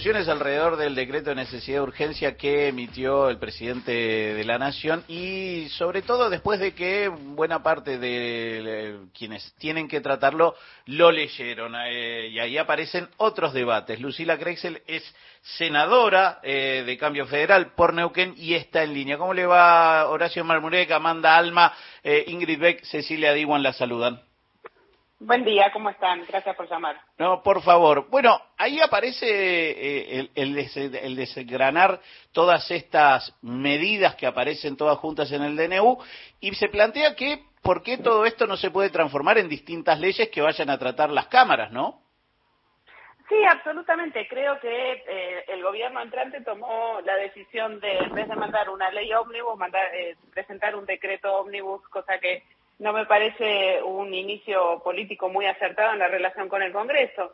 discusiones alrededor del decreto de necesidad de urgencia que emitió el presidente de la Nación y sobre todo después de que buena parte de quienes tienen que tratarlo lo leyeron. Eh, y ahí aparecen otros debates. Lucila Krexel es senadora eh, de Cambio Federal por Neuquén y está en línea. ¿Cómo le va Horacio Marmureca, Amanda Alma, eh, Ingrid Beck, Cecilia Diwan la saludan? Buen día, ¿cómo están? Gracias por llamar. No, por favor. Bueno, ahí aparece eh, el, el, desgranar todas estas medidas que aparecen todas juntas en el DNU y se plantea que por qué todo esto no se puede transformar en distintas leyes que vayan a tratar las cámaras, ¿no? Sí, absolutamente. Creo que eh, el gobierno entrante tomó la decisión de, en vez de mandar una ley ómnibus, mandar, eh, presentar un decreto ómnibus, cosa que no me parece un inicio político muy acertado en la relación con el Congreso.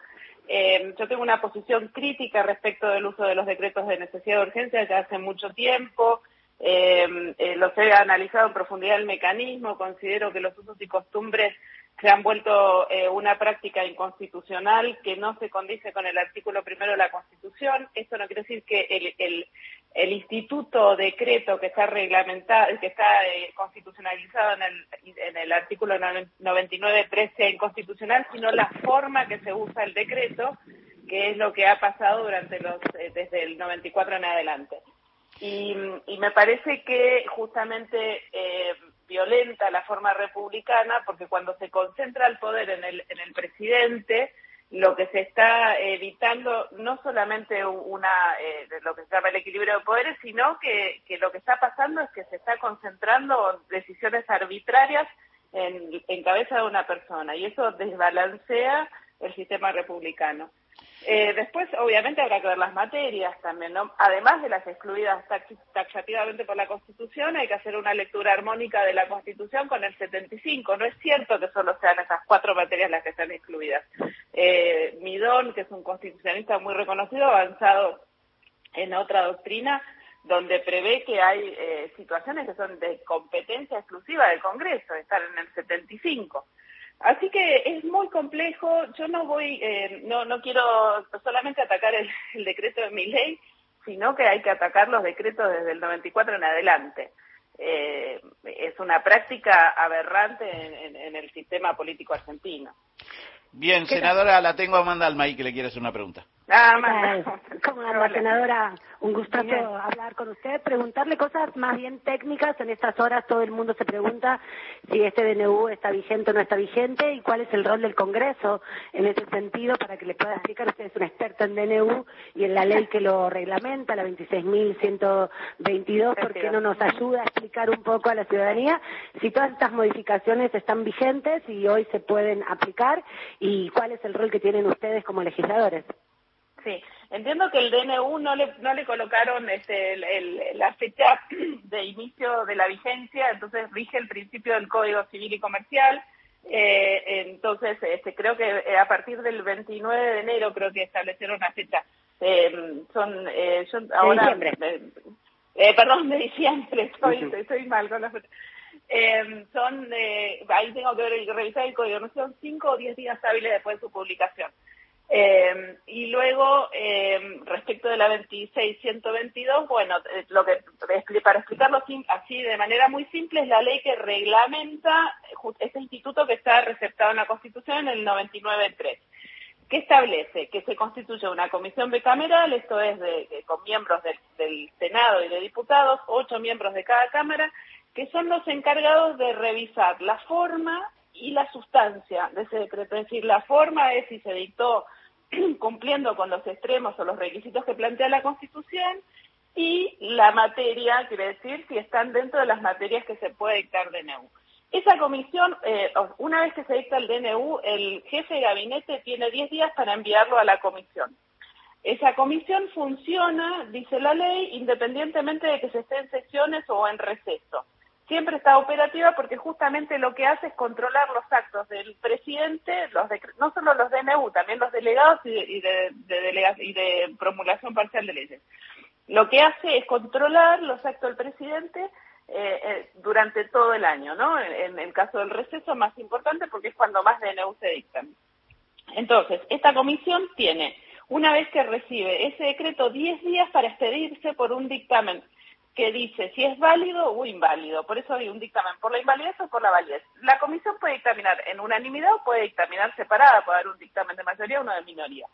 Eh, yo tengo una posición crítica respecto del uso de los decretos de necesidad de urgencia ya hace mucho tiempo. Eh, eh, los he analizado en profundidad el mecanismo. Considero que los usos y costumbres se han vuelto una práctica inconstitucional que no se condice con el artículo primero de la Constitución. Esto no quiere decir que el, el, el instituto decreto que está reglamentado, que está eh, constitucionalizado en el, en el artículo 99.3 sea inconstitucional, sino la forma que se usa el decreto, que es lo que ha pasado durante los eh, desde el 94 en adelante. Y, y me parece que justamente eh, violenta la forma republicana, porque cuando se concentra el poder en el, en el presidente, lo que se está evitando no solamente una eh, lo que se llama el equilibrio de poderes, sino que, que, lo que está pasando es que se está concentrando decisiones arbitrarias en, en cabeza de una persona y eso desbalancea el sistema republicano. Eh, después, obviamente, habrá que ver las materias también, ¿no? Además de las excluidas taxativamente por la Constitución, hay que hacer una lectura armónica de la Constitución con el 75. No es cierto que solo sean esas cuatro materias las que están excluidas. Eh, Midón, que es un constitucionalista muy reconocido, ha avanzado en otra doctrina donde prevé que hay eh, situaciones que son de competencia exclusiva del Congreso, están en el 75. Así que es muy complejo. Yo no voy, eh, no, no quiero solamente atacar el, el, decreto de mi ley, sino que hay que atacar los decretos desde el 94 en adelante. Eh, es una práctica aberrante en, en, en el sistema político argentino. Bien, senadora, la tengo a Amanda Almaí que le quiere hacer una pregunta. ¿Cómo anda, senadora? Un gustazo hablar con usted, preguntarle cosas más bien técnicas. En estas horas todo el mundo se pregunta si este DNU está vigente o no está vigente y cuál es el rol del Congreso en ese sentido para que le pueda explicar. Usted es un experto en DNU y en la ley que lo reglamenta, la 26.122, ¿por qué no nos ayuda a explicar un poco a la ciudadanía si todas estas modificaciones están vigentes y hoy se pueden aplicar y cuál es el rol que tienen ustedes como legisladores? Sí, entiendo que el DNU no le, no le colocaron este, el, el, la fecha de inicio de la vigencia, entonces rige el principio del Código Civil y Comercial. Eh, entonces, este, creo que eh, a partir del 29 de enero creo que establecieron una fecha. Eh, son, eh, yo ahora, de eh, perdón, de diciembre, estoy, estoy mal con la fecha. Eh, son, eh, ahí tengo que revisar el código, no son cinco o diez días hábiles después de su publicación. Eh, y luego, eh, respecto de la 26.122, bueno, eh, lo que para explicarlo así de manera muy simple es la ley que reglamenta este instituto que está receptado en la Constitución en el 99.3. ¿Qué establece? Que se constituye una comisión bicameral, esto es de, con miembros del, del Senado y de diputados, ocho miembros de cada Cámara, que son los encargados de revisar la forma y la sustancia de ese decreto. Es decir, la forma es si se dictó cumpliendo con los extremos o los requisitos que plantea la Constitución y la materia, quiere decir, si están dentro de las materias que se puede dictar DNU. Esa comisión, eh, una vez que se dicta el DNU, el jefe de gabinete tiene 10 días para enviarlo a la comisión. Esa comisión funciona, dice la ley, independientemente de que se esté en sesiones o en receso siempre está operativa porque justamente lo que hace es controlar los actos del presidente, los de, no solo los DNU, también los delegados y de, y de, de y de promulgación parcial de leyes. Lo que hace es controlar los actos del presidente eh, eh, durante todo el año, ¿no? En, en, el caso del receso más importante porque es cuando más DNU se dictan. Entonces, esta comisión tiene una vez que recibe ese decreto 10 días para expedirse por un dictamen que dice si es válido o inválido. Por eso hay un dictamen por la invalidez o por la validez. La comisión puede dictaminar en unanimidad o puede dictaminar separada, puede haber un dictamen de mayoría o uno de minoría.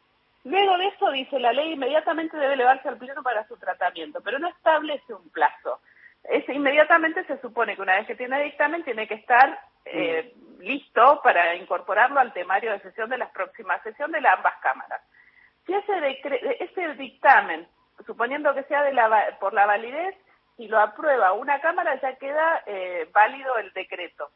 Luego de eso, dice la ley, inmediatamente debe elevarse al Pleno para su tratamiento, pero no establece un plazo. Es, inmediatamente se supone que una vez que tiene dictamen tiene que estar eh, listo para incorporarlo al temario de sesión de las próximas sesiones de las ambas cámaras. Si ese, ese dictamen, suponiendo que sea de la, por la validez, si lo aprueba una Cámara ya queda eh, válido el decreto.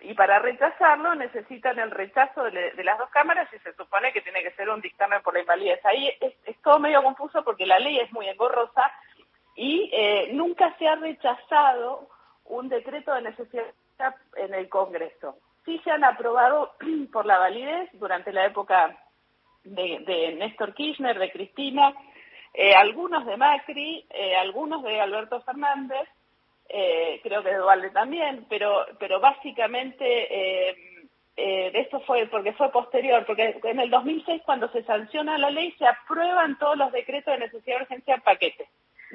Y para rechazarlo necesitan el rechazo de, las dos cámaras y se supone que tiene que ser un dictamen por la invalidez. Ahí es, todo medio confuso porque la ley es muy engorrosa y eh, nunca se ha rechazado un decreto de necesidad en el Congreso. Sí se han aprobado por la validez durante la época de, de Néstor Kirchner, de Cristina, eh, algunos de Macri, eh, algunos de Alberto Fernández, eh, creo que de Dualde también, pero, pero básicamente eh, eh, esto fue porque fue posterior, porque en el 2006 cuando se sanciona la ley se aprueban todos los decretos de necesidad de urgencia en paquete.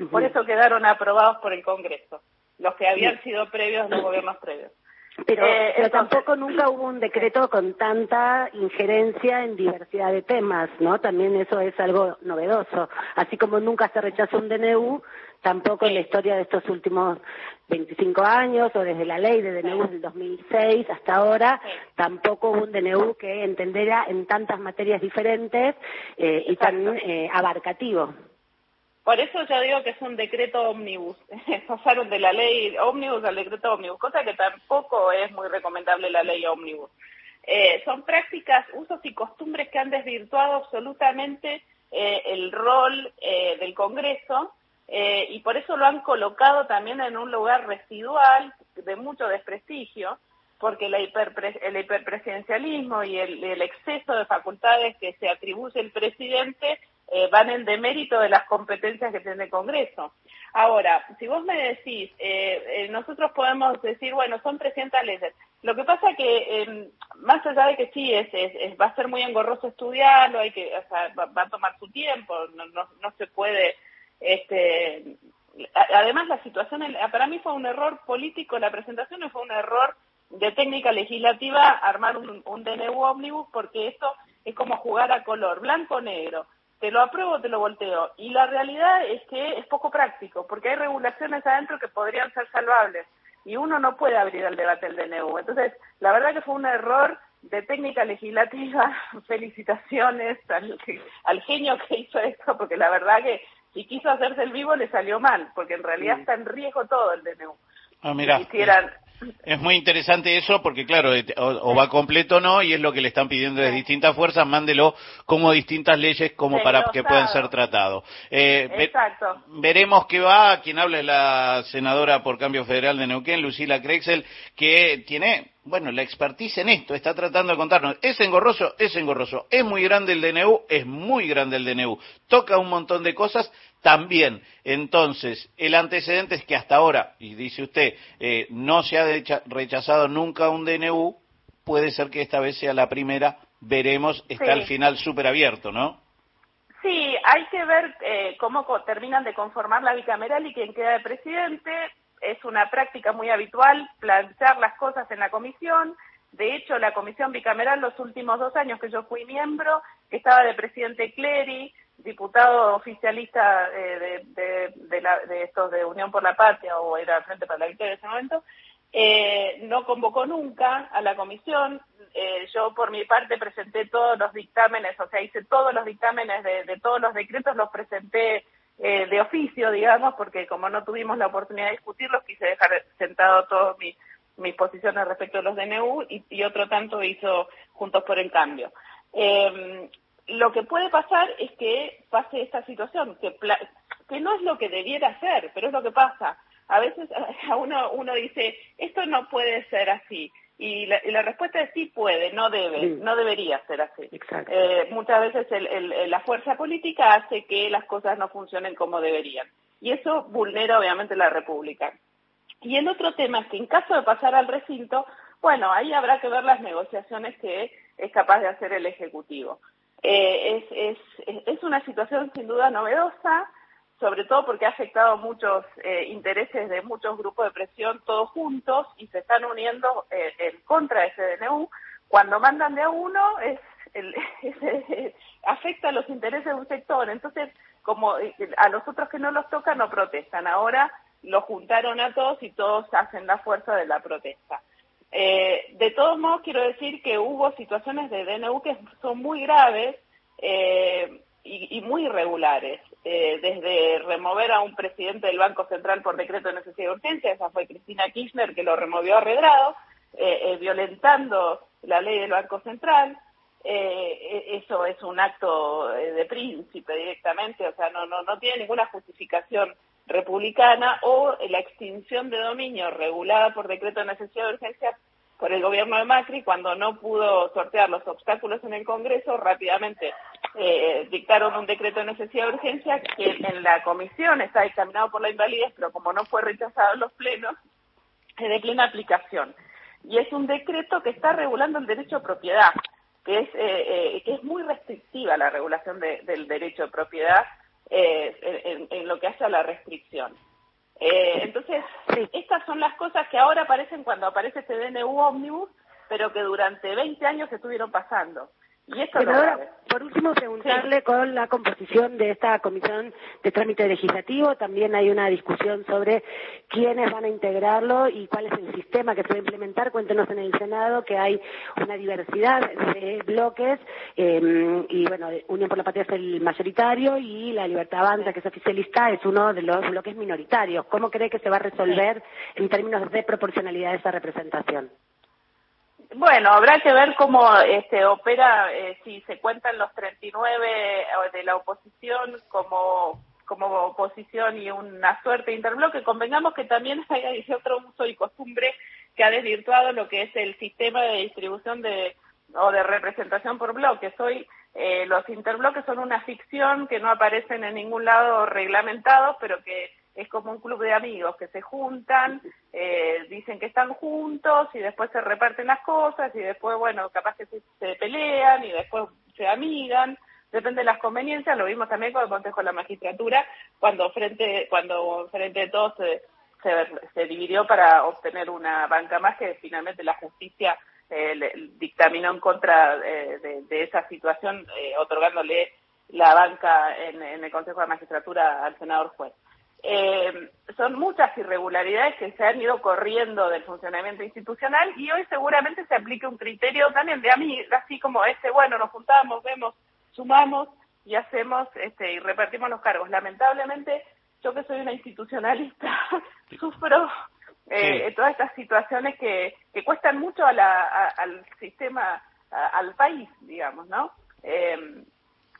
Por eso quedaron aprobados por el Congreso, los que habían sido previos, los gobiernos previos. Pero, eh, pero tampoco nunca hubo un decreto con tanta injerencia en diversidad de temas, ¿no? También eso es algo novedoso. Así como nunca se rechazó un DNU, tampoco en la historia de estos últimos 25 años o desde la ley de DNU del 2006 hasta ahora, tampoco hubo un DNU que entendiera en tantas materias diferentes eh, y tan eh, abarcativo. Por eso yo digo que es un decreto ómnibus. Pasaron de la ley ómnibus al decreto ómnibus, cosa que tampoco es muy recomendable la ley ómnibus. Eh, son prácticas, usos y costumbres que han desvirtuado absolutamente eh, el rol eh, del Congreso eh, y por eso lo han colocado también en un lugar residual de mucho desprestigio, porque el hiperpresidencialismo y el, el exceso de facultades que se atribuye el presidente eh, van en demérito de las competencias que tiene el Congreso. Ahora, si vos me decís, eh, eh, nosotros podemos decir, bueno, son 300 leyes. Lo que pasa que, em, más allá de que sí, es, es, va a ser muy engorroso estudiarlo, hay que, o sea, va, a tomar su tiempo, no, no, no se puede, este, además la situación, para mí fue un error político la presentación y fue un error de técnica legislativa armar un, un DNU ómnibus porque esto es como jugar a color, blanco-negro te lo apruebo o te lo volteo. Y la realidad es que es poco práctico, porque hay regulaciones adentro que podrían ser salvables y uno no puede abrir el debate del DNU. Entonces, la verdad que fue un error de técnica legislativa. Felicitaciones al, al genio que hizo esto, porque la verdad que si quiso hacerse el vivo le salió mal, porque en realidad está en riesgo todo el DNU. Ah, mira. quisieran es muy interesante eso porque, claro, o, va completo o no, y es lo que le están pidiendo de distintas fuerzas, mándelo como distintas leyes como para que puedan ser tratados. Eh, Exacto. veremos qué va. Quien habla es la senadora por Cambio Federal de Neuquén, Lucila Krexel, que tiene bueno, la expertise en esto, está tratando de contarnos. Es engorroso, es engorroso. Es muy grande el DNU, es muy grande el DNU. Toca un montón de cosas también. Entonces, el antecedente es que hasta ahora, y dice usted, eh, no se ha rechazado nunca un DNU, puede ser que esta vez sea la primera, veremos, está al final súper abierto, ¿no? Sí, hay que ver eh, cómo terminan de conformar la bicameral y quién queda de presidente es una práctica muy habitual plantear las cosas en la comisión. De hecho, la comisión bicameral los últimos dos años que yo fui miembro, estaba de presidente Clery, diputado oficialista eh, de, estos de Unión por la Patria o era Frente para la Victoria en ese momento, eh, no convocó nunca a la comisión. Eh, yo por mi parte presenté todos los dictámenes, o sea, hice todos los dictámenes de todos los decretos, los presenté eh, de oficio, digamos, porque como no tuvimos la oportunidad de discutirlos, quise dejar sentado todas mis, mis posiciones respecto a los DNU y, otro tanto hizo Juntos por el Cambio. Eh, lo que puede pasar es que pase esta situación, que, que no es lo que debiera ser, pero es lo que pasa. A veces a uno, uno dice, esto no puede ser así. Y la, y la, respuesta es sí puede, no debe, no debería ser así. Eh, muchas veces el, el, la fuerza política hace que las cosas no funcionen como deberían. Y eso vulnera obviamente la República. Y el otro tema es que en caso de pasar al recinto, bueno, ahí habrá que ver las negociaciones que es capaz de hacer el Ejecutivo. Eh, es, es, es una situación sin duda novedosa, sobre todo porque ha afectado muchos eh, intereses de muchos grupos de presión todos juntos y se están uniendo eh, en contra de ese DNU. Cuando mandan de a uno, es, el, afecta los intereses de un sector. Entonces, como a los otros que no los tocan, no protestan. Ahora lo juntaron a todos y todos hacen la fuerza de la protesta. Eh, de todos modos, quiero decir que hubo situaciones de DNU que son muy graves eh, y, y, muy irregulares, eh, desde remover a un presidente del Banco Central por decreto de necesidad de urgencia, esa fue Cristina Kirchner que lo removió a Redrado, eh, violentando la ley del Banco Central, eso es un acto de príncipe directamente, o sea, no, no, no tiene ninguna justificación republicana o la extinción de dominio regulada por decreto de necesidad de urgencia por el gobierno de Macri, cuando no pudo sortear los obstáculos en el Congreso, rápidamente eh, dictaron un decreto de necesidad de urgencia que en la comisión está dictaminado por la invalidez, pero como no fue rechazado en los plenos, es de plena aplicación. Y es un decreto que está regulando el derecho a propiedad, que es, eh, eh, que es muy restrictiva la regulación de, del derecho de propiedad eh, en, en, lo que hace a la restricción. Eh, entonces, estas son las cosas que ahora aparecen cuando aparece este DNU ómnibus, pero que durante 20 años estuvieron pasando. Y esto por último, preguntarle sí. con la composición de esta comisión de trámite legislativo. También hay una discusión sobre quiénes van a integrarlo y cuál es el sistema que se va a implementar. Cuéntenos en el Senado que hay una diversidad de bloques eh, y, bueno, Unión por la Patria es el mayoritario y la Libertad Avanza, que es oficialista, es uno de los bloques minoritarios. ¿Cómo cree que se va a resolver en términos de proporcionalidad esa representación? Bueno, habrá que ver cómo este, opera, eh, si se cuentan los 39 de la oposición como, como oposición y una suerte de interbloque. Convengamos que también hay otro uso y costumbre que ha desvirtuado lo que es el sistema de distribución de o de representación por bloques. Hoy eh, los interbloques son una ficción que no aparecen en ningún lado reglamentados, pero que es como un club de amigos que se juntan, eh, dicen que están juntos y después se reparten las cosas y después, bueno, capaz que se, se pelean y después se amigan, depende de las conveniencias, lo vimos también con el Consejo de la Magistratura, cuando frente, cuando frente de todos se, se, se dividió para obtener una banca más que finalmente la justicia eh, le, dictaminó en contra eh, de, de, esa situación, eh, otorgándole la banca en, en el Consejo de la Magistratura al senador juez eh, son muchas irregularidades que se han ido corriendo del funcionamiento institucional y hoy seguramente se aplique un criterio también de a mí, así como este, bueno, nos juntamos, vemos, sumamos y hacemos este, y repartimos los cargos. Lamentablemente, yo que soy una institucionalista, sufro eh, sí. todas estas situaciones que, que cuestan mucho a la, a, al sistema, a, al país, digamos, ¿no? Eh,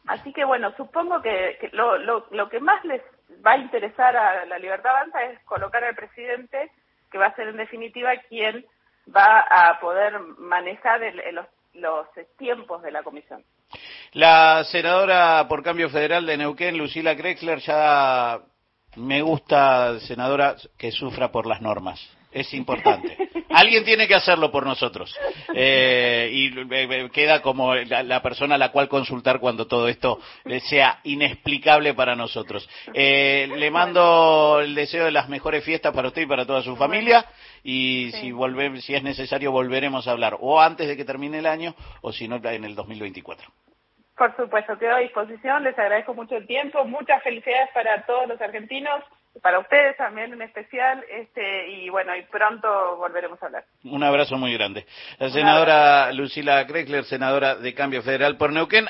así que bueno, supongo que, que lo, lo, lo que más les va a interesar a la Libertad Avanza es colocar al presidente, que va a ser en definitiva quien va a poder manejar el, el, los, los tiempos de la comisión. La senadora por cambio federal de Neuquén, Lucila Krexler, ya me gusta, senadora, que sufra por las normas. Es importante. Alguien tiene que hacerlo por nosotros. Eh, y eh, queda como la, la, persona a la cual consultar cuando todo esto sea inexplicable para nosotros. Eh, le mando el deseo de las mejores fiestas para usted y para toda su familia. Y sí. si, volve, si es necesario, volveremos a hablar. O antes de que termine el año, o si no, en el 2024. Por supuesto, quedo a disposición. Les agradezco mucho el tiempo. Muchas felicidades para todos los argentinos para ustedes también en especial, este, y bueno, y pronto volveremos a hablar. Un abrazo muy grande. La senadora Lucila Krexler, senadora de Cambio Federal por Neuquén.